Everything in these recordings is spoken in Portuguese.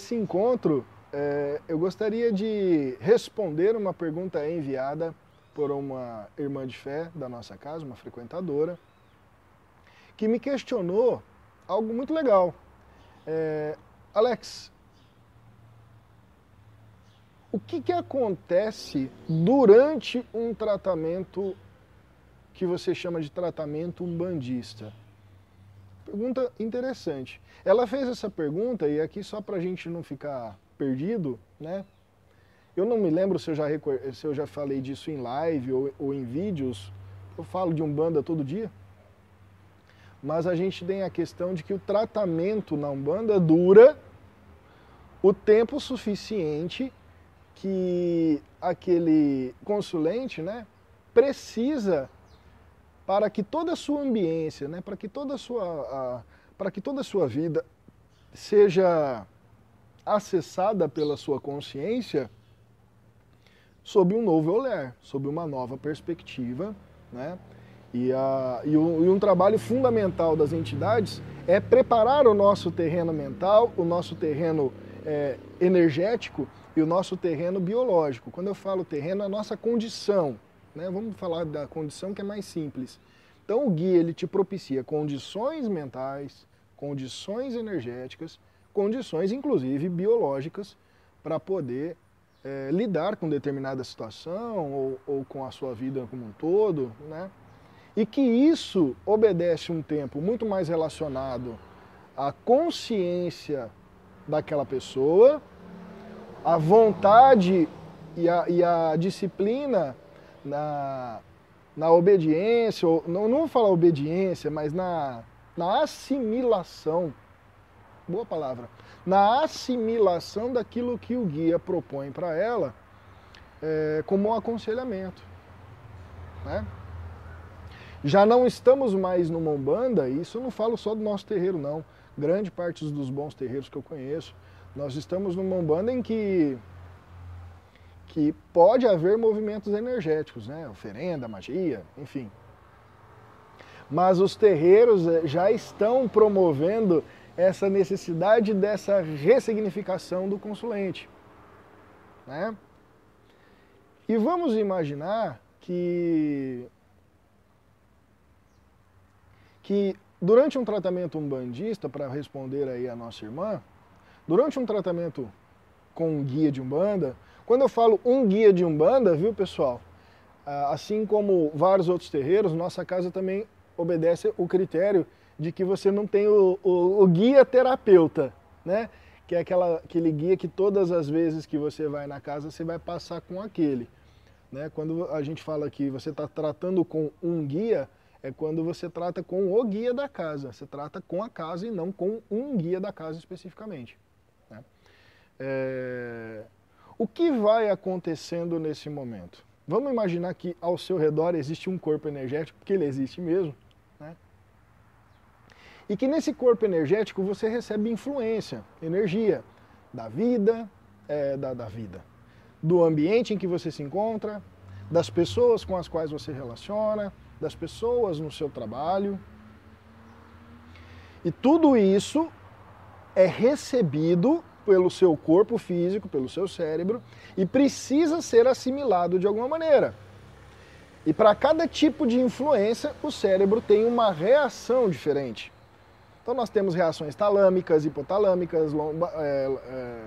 Nesse encontro é, eu gostaria de responder uma pergunta enviada por uma irmã de fé da nossa casa, uma frequentadora, que me questionou algo muito legal. É, Alex, o que, que acontece durante um tratamento que você chama de tratamento umbandista? Pergunta interessante. Ela fez essa pergunta, e aqui só para a gente não ficar perdido, né? Eu não me lembro se eu já, se eu já falei disso em live ou, ou em vídeos. Eu falo de Umbanda todo dia. Mas a gente tem a questão de que o tratamento na Umbanda dura o tempo suficiente que aquele consulente né, precisa para que toda a sua ambiência, né, para que toda a sua, para que toda sua vida seja acessada pela sua consciência sob um novo olhar, sob uma nova perspectiva, né? E, a, e, um, e um trabalho fundamental das entidades é preparar o nosso terreno mental, o nosso terreno é, energético e o nosso terreno biológico. Quando eu falo terreno, é a nossa condição. Né? Vamos falar da condição que é mais simples. Então o guia ele te propicia condições mentais, condições energéticas, condições inclusive biológicas para poder é, lidar com determinada situação ou, ou, com a sua vida como um todo, né? E que isso obedece um tempo muito mais relacionado à consciência daquela pessoa, à vontade e a, e a disciplina na, na obediência, ou, não, não vou falar obediência, mas na, na assimilação, boa palavra, na assimilação daquilo que o guia propõe para ela é, como um aconselhamento. Né? Já não estamos mais numa Umbanda, e isso eu não falo só do nosso terreiro não, grande parte dos bons terreiros que eu conheço, nós estamos numa Umbanda em que que pode haver movimentos energéticos, né? oferenda, magia, enfim. Mas os terreiros eh, já estão promovendo essa necessidade dessa ressignificação do consulente. Né? E vamos imaginar que, que durante um tratamento umbandista, para responder aí a nossa irmã, durante um tratamento com um guia de umbanda, quando eu falo um guia de umbanda, viu pessoal, ah, assim como vários outros terreiros, nossa casa também obedece o critério de que você não tem o, o, o guia terapeuta, né? Que é aquela, aquele guia que todas as vezes que você vai na casa, você vai passar com aquele. Né? Quando a gente fala que você está tratando com um guia, é quando você trata com o guia da casa. Você trata com a casa e não com um guia da casa especificamente. É... O que vai acontecendo nesse momento? Vamos imaginar que ao seu redor existe um corpo energético, porque ele existe mesmo, né? E que nesse corpo energético você recebe influência, energia da vida, é, da, da vida, do ambiente em que você se encontra, das pessoas com as quais você relaciona, das pessoas no seu trabalho. E tudo isso é recebido pelo seu corpo físico, pelo seu cérebro, e precisa ser assimilado de alguma maneira. E para cada tipo de influência, o cérebro tem uma reação diferente. Então nós temos reações talâmicas, hipotalâmicas, lomba, é, é,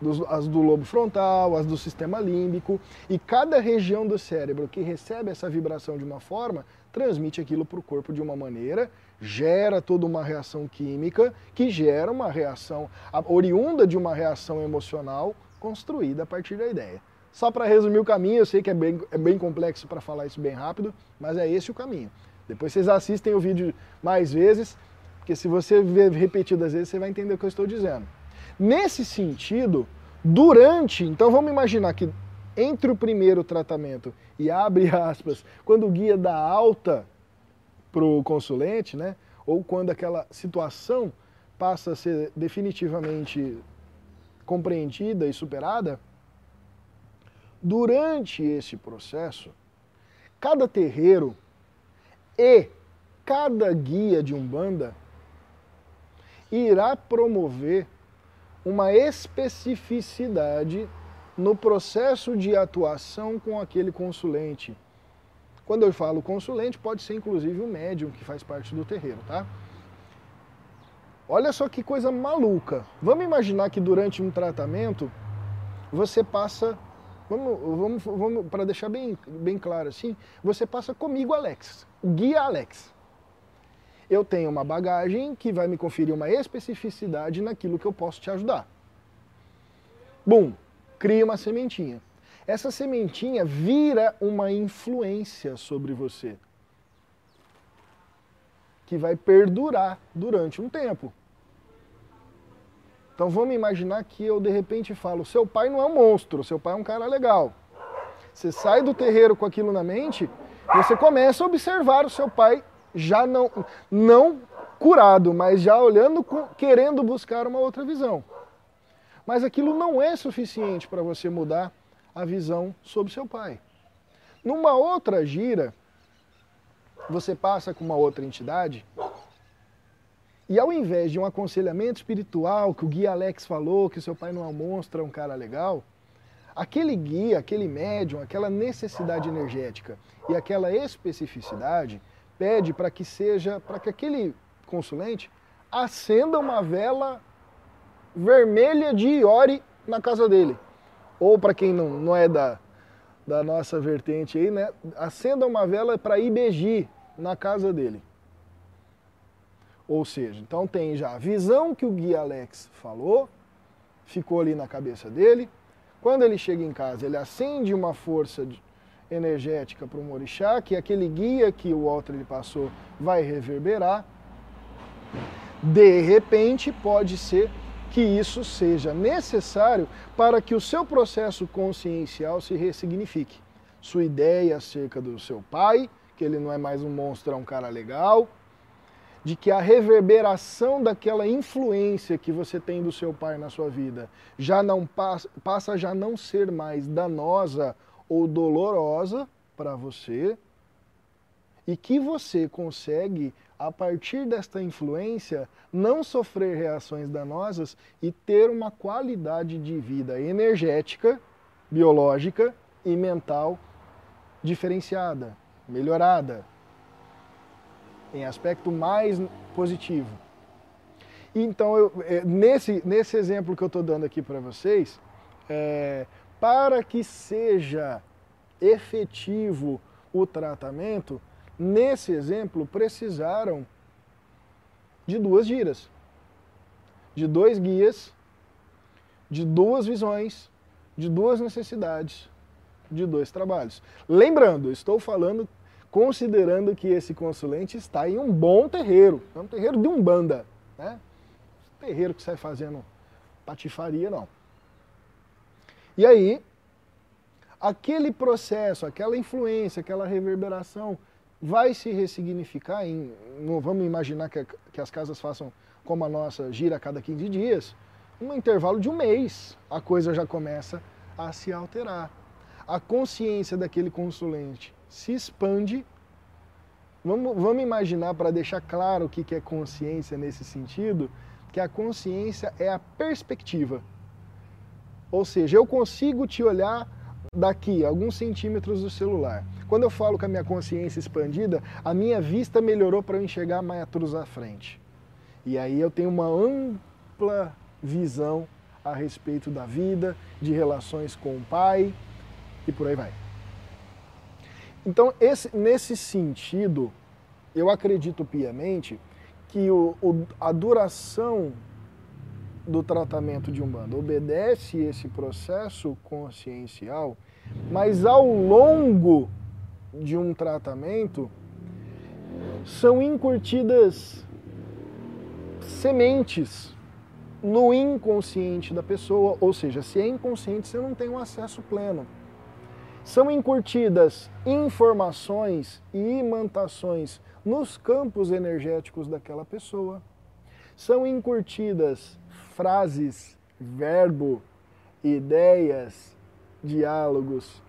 dos, as do lobo frontal, as do sistema límbico, e cada região do cérebro que recebe essa vibração de uma forma, transmite aquilo para o corpo de uma maneira, gera toda uma reação química, que gera uma reação, oriunda de uma reação emocional construída a partir da ideia. Só para resumir o caminho, eu sei que é bem, é bem complexo para falar isso bem rápido, mas é esse o caminho. Depois vocês assistem o vídeo mais vezes, porque se você ver repetidas vezes, você vai entender o que eu estou dizendo. Nesse sentido, durante, então vamos imaginar que entre o primeiro tratamento e abre aspas, quando o guia dá alta para o consulente, né, ou quando aquela situação passa a ser definitivamente compreendida e superada, durante esse processo, cada terreiro e cada guia de Umbanda irá promover uma especificidade no processo de atuação com aquele consulente. Quando eu falo consulente, pode ser inclusive o médium que faz parte do terreiro, tá? Olha só que coisa maluca. Vamos imaginar que durante um tratamento você passa, vamos, vamos, vamos para deixar bem, bem claro assim, você passa comigo, Alex, guia Alex. Eu tenho uma bagagem que vai me conferir uma especificidade naquilo que eu posso te ajudar. Bum, cria uma sementinha. Essa sementinha vira uma influência sobre você que vai perdurar durante um tempo. Então vamos imaginar que eu de repente falo: seu pai não é um monstro, seu pai é um cara legal. Você sai do terreiro com aquilo na mente, você começa a observar o seu pai já não, não curado, mas já olhando, querendo buscar uma outra visão. Mas aquilo não é suficiente para você mudar a visão sobre seu pai. Numa outra gira, você passa com uma outra entidade e ao invés de um aconselhamento espiritual, que o guia Alex falou, que seu pai não é um monstro, é um cara legal, aquele guia, aquele médium, aquela necessidade energética e aquela especificidade pede para que seja, para que aquele consulente acenda uma vela vermelha de Iori na casa dele. Ou para quem não, não é da, da nossa vertente aí, né, acenda uma vela para IBG na casa dele. Ou seja, então tem já a visão que o guia Alex falou, ficou ali na cabeça dele. Quando ele chega em casa, ele acende uma força energética para o Morixá, que aquele guia que o Walter ele passou vai reverberar. De repente, pode ser que isso seja necessário para que o seu processo consciencial se ressignifique. Sua ideia acerca do seu pai, que ele não é mais um monstro, é um cara legal, de que a reverberação daquela influência que você tem do seu pai na sua vida já não passa, passa a já não ser mais danosa ou dolorosa para você e que você consegue a partir desta influência não sofrer reações danosas e ter uma qualidade de vida energética, biológica e mental diferenciada, melhorada em aspecto mais positivo. Então, eu, é, nesse, nesse exemplo que eu estou dando aqui para vocês, é, para que seja efetivo o tratamento, nesse exemplo precisaram de duas giras, de dois guias, de duas visões, de duas necessidades, de dois trabalhos. Lembrando, estou falando considerando que esse consulente está em um bom terreiro, é um terreiro de umbanda, né? Terreiro que sai fazendo patifaria, não. E aí, aquele processo, aquela influência, aquela reverberação vai se ressignificar em, vamos imaginar que, que as casas façam como a nossa, gira a cada 15 dias, um intervalo de um mês, a coisa já começa a se alterar. A consciência daquele consulente se expande. Vamos, vamos imaginar, para deixar claro o que é consciência nesse sentido, que a consciência é a perspectiva. Ou seja, eu consigo te olhar daqui, alguns centímetros do celular. Quando eu falo com a minha consciência expandida, a minha vista melhorou para eu enxergar metros à frente. E aí eu tenho uma ampla visão a respeito da vida, de relações com o pai e por aí vai. Então, esse, nesse sentido, eu acredito piamente que o, o, a duração do tratamento de Umbanda obedece esse processo consciencial, mas ao longo de um tratamento são incutidas sementes no inconsciente da pessoa, ou seja, se é inconsciente, você não tem um acesso pleno. São incutidas informações e imantações nos campos energéticos daquela pessoa. São incutidas frases, verbo, ideias, diálogos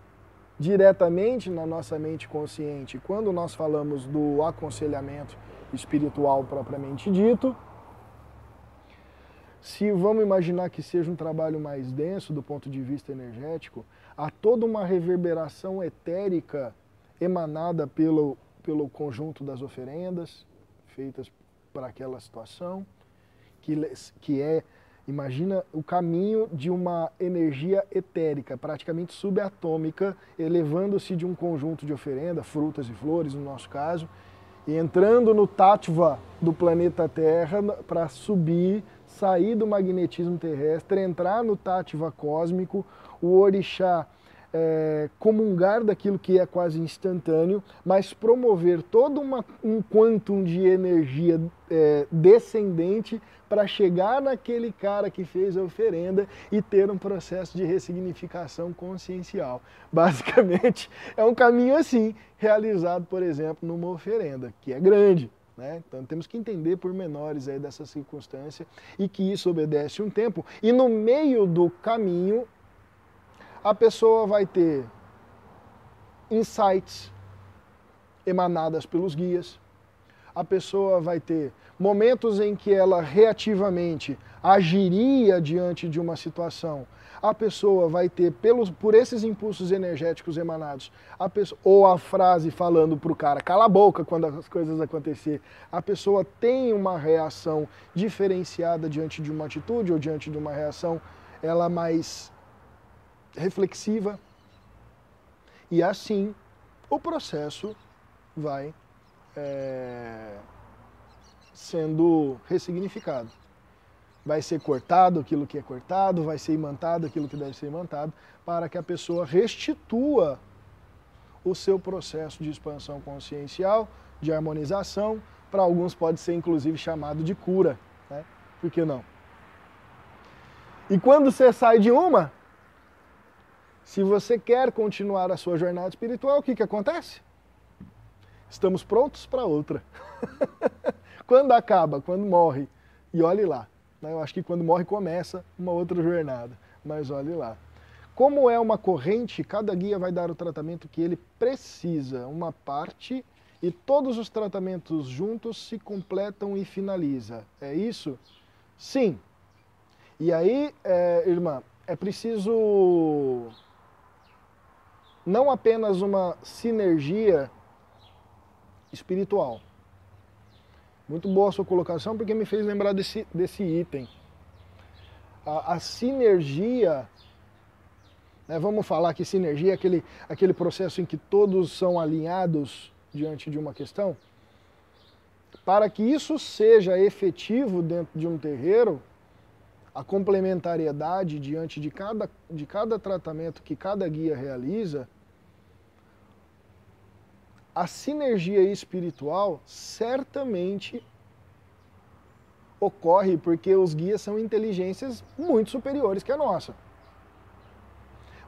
diretamente na nossa mente consciente. Quando nós falamos do aconselhamento espiritual propriamente dito, se vamos imaginar que seja um trabalho mais denso do ponto de vista energético, há toda uma reverberação etérica emanada pelo, pelo conjunto das oferendas feitas para aquela situação, que, que é, imagina o caminho de uma energia etérica, praticamente subatômica, elevando-se de um conjunto de oferenda, frutas e flores no nosso caso, e entrando no Tattva do planeta Terra para subir, sair do magnetismo terrestre, entrar no Tattva cósmico, o orixá é, comungar daquilo que é quase instantâneo, mas promover todo uma, um quantum de energia é, descendente para chegar naquele cara que fez a oferenda e ter um processo de ressignificação consciencial. Basicamente, é um caminho assim, realizado, por exemplo, numa oferenda, que é grande. Né? Então temos que entender pormenores aí dessa circunstância e que isso obedece um tempo. E no meio do caminho a pessoa vai ter insights emanadas pelos guias, a pessoa vai ter momentos em que ela reativamente agiria diante de uma situação. A pessoa vai ter, pelos, por esses impulsos energéticos emanados, a pessoa, ou a frase falando para o cara, cala a boca quando as coisas acontecer, a pessoa tem uma reação diferenciada diante de uma atitude ou diante de uma reação, ela mais reflexiva. E assim o processo vai é, sendo ressignificado. Vai ser cortado aquilo que é cortado, vai ser imantado aquilo que deve ser imantado, para que a pessoa restitua o seu processo de expansão consciencial, de harmonização, para alguns pode ser inclusive chamado de cura. Né? Por que não? E quando você sai de uma, se você quer continuar a sua jornada espiritual, o que, que acontece? Estamos prontos para outra. quando acaba, quando morre, e olhe lá. Né? Eu acho que quando morre começa uma outra jornada, mas olhe lá. Como é uma corrente, cada guia vai dar o tratamento que ele precisa, uma parte, e todos os tratamentos juntos se completam e finaliza. É isso? Sim. E aí, é, irmã, é preciso não apenas uma sinergia espiritual. Muito boa a sua colocação, porque me fez lembrar desse, desse item. A, a sinergia, né, vamos falar que sinergia é aquele, aquele processo em que todos são alinhados diante de uma questão. Para que isso seja efetivo dentro de um terreiro, a complementariedade diante de cada, de cada tratamento que cada guia realiza, a sinergia espiritual certamente ocorre porque os guias são inteligências muito superiores que a nossa.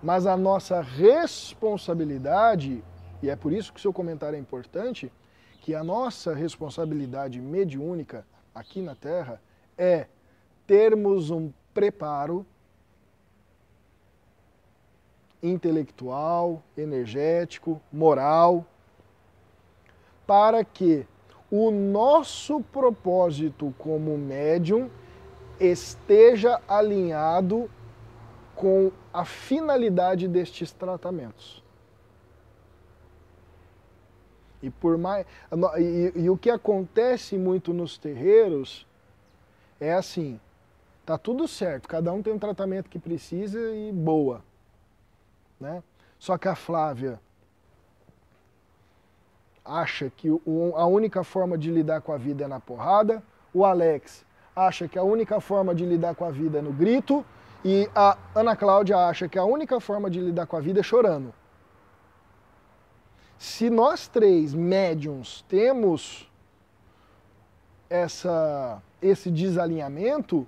Mas a nossa responsabilidade, e é por isso que seu comentário é importante, que a nossa responsabilidade mediúnica aqui na Terra é termos um preparo intelectual, energético, moral, para que o nosso propósito como médium esteja alinhado com a finalidade destes tratamentos. E por mais e, e o que acontece muito nos terreiros é assim, Tá tudo certo, cada um tem um tratamento que precisa e boa. Né? Só que a Flávia acha que a única forma de lidar com a vida é na porrada, o Alex acha que a única forma de lidar com a vida é no grito, e a Ana Cláudia acha que a única forma de lidar com a vida é chorando. Se nós três médiums temos essa, esse desalinhamento,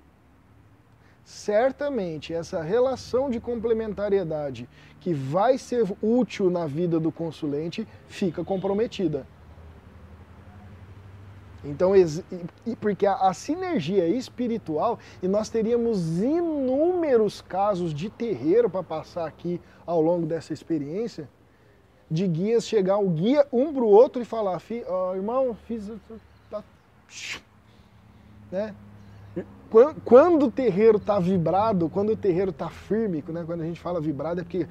certamente essa relação de complementariedade que vai ser útil na vida do consulente fica comprometida. Então, porque a, sinergia espiritual, e nós teríamos inúmeros casos de terreiro para passar aqui ao longo dessa experiência, de guias chegar o guia um para o outro e falar, oh, irmão, fiz. Tá, né? Quando o terreiro está vibrado, quando o terreiro está firme, né, quando a gente fala vibrado é porque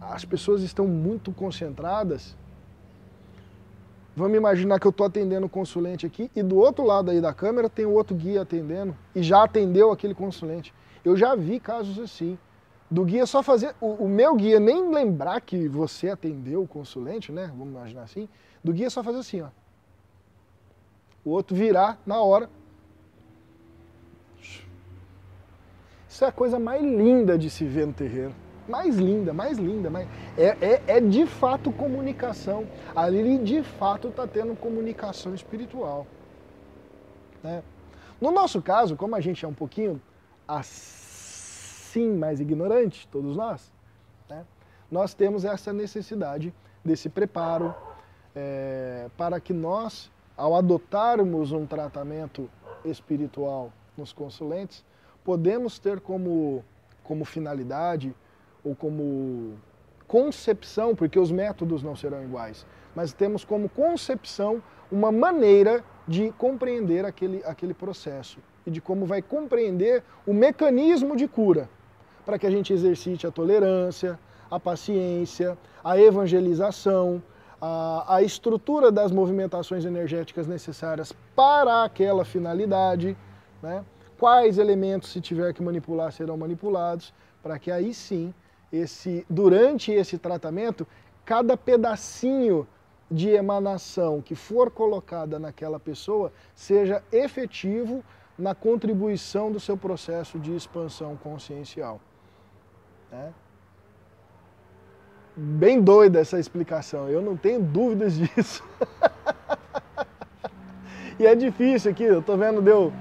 as pessoas estão muito concentradas. Vamos imaginar que eu estou atendendo o consulente aqui e do outro lado aí da câmera tem o outro guia atendendo e já atendeu aquele consulente. Eu já vi casos assim. Do guia só fazer. O, o meu guia nem lembrar que você atendeu o consulente, né? Vamos imaginar assim. Do guia só fazer assim, ó. O outro virar na hora Isso é a coisa mais linda de se ver no terreiro. Mais linda, mais linda. Mais... É, é, é de fato comunicação. Ali de fato está tendo comunicação espiritual. Né? No nosso caso, como a gente é um pouquinho assim mais ignorante, todos nós, né? nós temos essa necessidade desse preparo é, para que nós, ao adotarmos um tratamento espiritual nos consulentes, podemos ter como, como finalidade ou como concepção, porque os métodos não serão iguais, mas temos como concepção uma maneira de compreender aquele, aquele processo e de como vai compreender o mecanismo de cura, para que a gente exercite a tolerância, a paciência, a evangelização, a, a estrutura das movimentações energéticas necessárias para aquela finalidade, né? Quais elementos, se tiver que manipular, serão manipulados, para que aí sim, esse, durante esse tratamento, cada pedacinho de emanação que for colocada naquela pessoa seja efetivo na contribuição do seu processo de expansão consciencial. Né? Bem doida essa explicação, eu não tenho dúvidas disso. e é difícil aqui, eu estou vendo, deu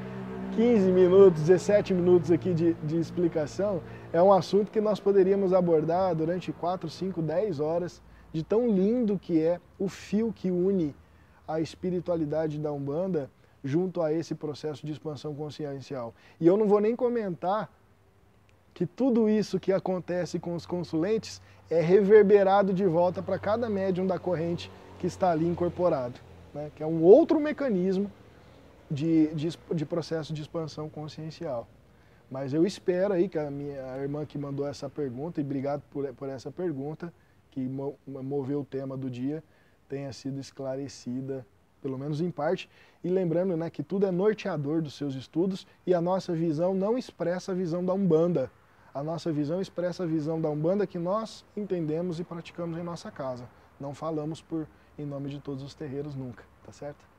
15 minutos, 17 minutos aqui de, de explicação, é um assunto que nós poderíamos abordar durante 4, 5, 10 horas, de tão lindo que é o fio que une a espiritualidade da Umbanda junto a esse processo de expansão consciencial. E eu não vou nem comentar que tudo isso que acontece com os consulentes é reverberado de volta para cada médium da corrente que está ali incorporado, né? que é um outro mecanismo de, de, de processo de expansão consciencial. Mas eu espero aí que a minha a irmã que mandou essa pergunta, e obrigado por, por essa pergunta, que moveu o tema do dia, tenha sido esclarecida, pelo menos em parte. E lembrando né, que tudo é norteador dos seus estudos e a nossa visão não expressa a visão da Umbanda. A nossa visão expressa a visão da Umbanda que nós entendemos e praticamos em nossa casa. Não falamos por em nome de todos os terreiros nunca, tá certo?